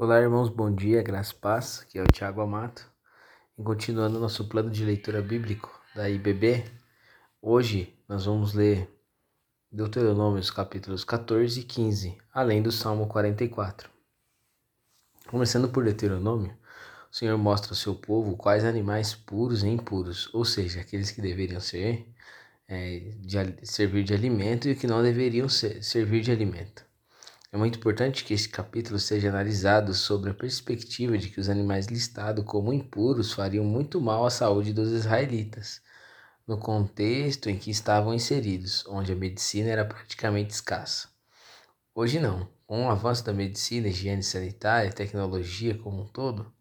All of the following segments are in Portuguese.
Olá, irmãos, bom dia, graça e paz. Aqui é o Tiago Amato. E continuando nosso plano de leitura bíblico da IBB, hoje nós vamos ler Deuteronômios capítulos 14 e 15, além do Salmo 44. Começando por Deuteronômio, o Senhor mostra ao seu povo quais animais puros e impuros, ou seja, aqueles que deveriam ser é, de, servir de alimento e que não deveriam ser, servir de alimento. É muito importante que esse capítulo seja analisado sobre a perspectiva de que os animais listados como impuros fariam muito mal à saúde dos israelitas, no contexto em que estavam inseridos, onde a medicina era praticamente escassa. Hoje não. Com o avanço da medicina, higiene sanitária tecnologia como um todo,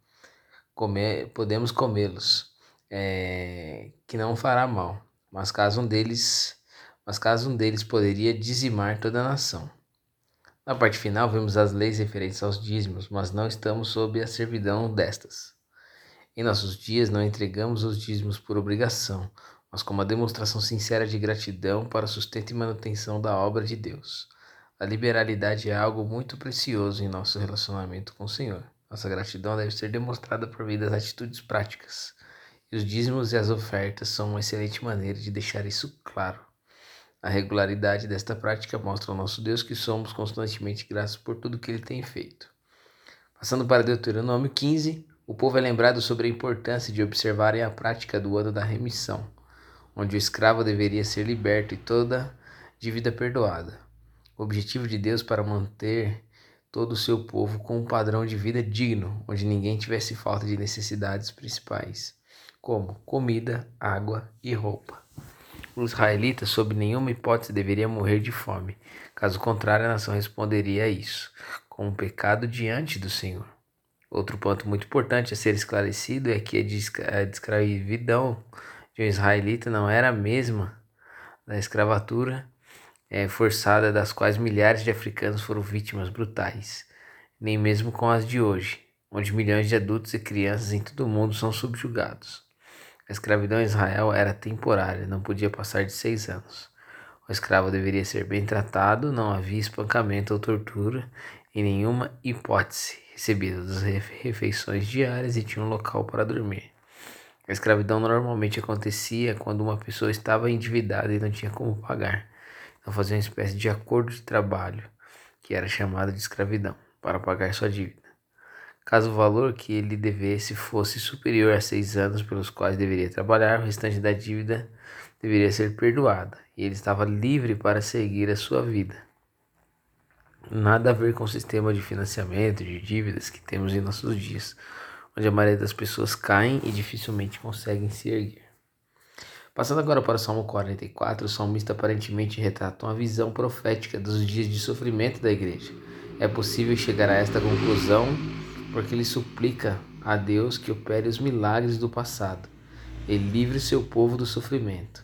comer, podemos comê-los, é, que não fará mal, mas caso um deles, mas caso um deles poderia dizimar toda a nação. Na parte final, vemos as leis referentes aos dízimos, mas não estamos sob a servidão destas. Em nossos dias, não entregamos os dízimos por obrigação, mas como uma demonstração sincera de gratidão para o sustento e manutenção da obra de Deus. A liberalidade é algo muito precioso em nosso relacionamento com o Senhor. Nossa gratidão deve ser demonstrada por meio das atitudes práticas. E os dízimos e as ofertas são uma excelente maneira de deixar isso claro. A regularidade desta prática mostra ao nosso Deus que somos constantemente gratos por tudo que ele tem feito. Passando para Deuteronômio 15, o povo é lembrado sobre a importância de observarem a prática do ano da remissão, onde o escravo deveria ser liberto e toda dívida perdoada. O objetivo de Deus para manter todo o seu povo com um padrão de vida digno, onde ninguém tivesse falta de necessidades principais, como comida, água e roupa. Os israelitas, sob nenhuma hipótese, deveriam morrer de fome. Caso contrário, a nação responderia a isso, com um pecado diante do Senhor. Outro ponto muito importante a ser esclarecido é que a escravidão de um israelita não era a mesma da escravatura é, forçada das quais milhares de africanos foram vítimas brutais, nem mesmo com as de hoje, onde milhões de adultos e crianças em todo o mundo são subjugados. A escravidão em Israel era temporária, não podia passar de seis anos. O escravo deveria ser bem tratado, não havia espancamento ou tortura, em nenhuma hipótese, recebia das refeições diárias e tinha um local para dormir. A escravidão normalmente acontecia quando uma pessoa estava endividada e não tinha como pagar. Então fazia uma espécie de acordo de trabalho, que era chamado de escravidão, para pagar sua dívida caso o valor que ele devesse fosse superior a seis anos pelos quais deveria trabalhar, o restante da dívida deveria ser perdoada e ele estava livre para seguir a sua vida. Nada a ver com o sistema de financiamento de dívidas que temos em nossos dias, onde a maioria das pessoas caem e dificilmente conseguem se erguer. Passando agora para o Salmo 44, o salmista aparentemente retrata uma visão profética dos dias de sofrimento da igreja. É possível chegar a esta conclusão porque ele suplica a Deus que opere os milagres do passado e livre seu povo do sofrimento.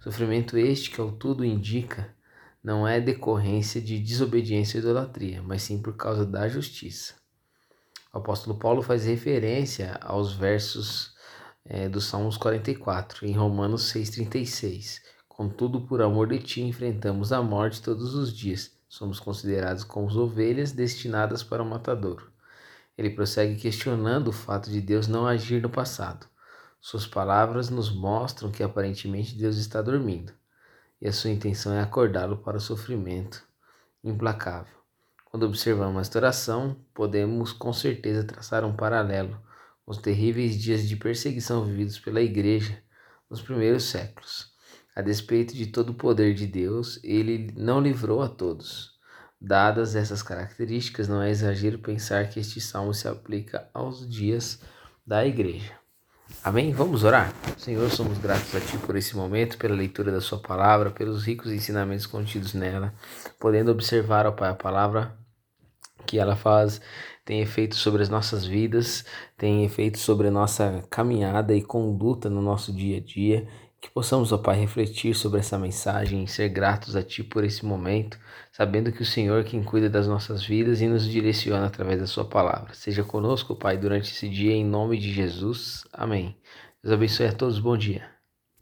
Sofrimento este que ao tudo indica não é decorrência de desobediência e idolatria, mas sim por causa da justiça. O apóstolo Paulo faz referência aos versos é, do Salmos 44, em Romanos 6,36. Contudo, por amor de ti, enfrentamos a morte todos os dias. Somos considerados como ovelhas destinadas para o matadouro. Ele prossegue questionando o fato de Deus não agir no passado. Suas palavras nos mostram que aparentemente Deus está dormindo, e a sua intenção é acordá-lo para o sofrimento implacável. Quando observamos esta oração, podemos com certeza traçar um paralelo com os terríveis dias de perseguição vividos pela Igreja nos primeiros séculos. A despeito de todo o poder de Deus, ele não livrou a todos. Dadas essas características, não é exagero pensar que este salmo se aplica aos dias da igreja. Amém? Vamos orar? Senhor, somos gratos a Ti por esse momento, pela leitura da Sua palavra, pelos ricos ensinamentos contidos nela, podendo observar, ó Pai, a palavra que ela faz tem efeito sobre as nossas vidas, tem efeito sobre a nossa caminhada e conduta no nosso dia a dia que possamos, ó Pai, refletir sobre essa mensagem e ser gratos a Ti por esse momento, sabendo que o Senhor é quem cuida das nossas vidas e nos direciona através da Sua palavra. Seja conosco, Pai, durante esse dia, em nome de Jesus. Amém. Deus abençoe a todos. Bom dia.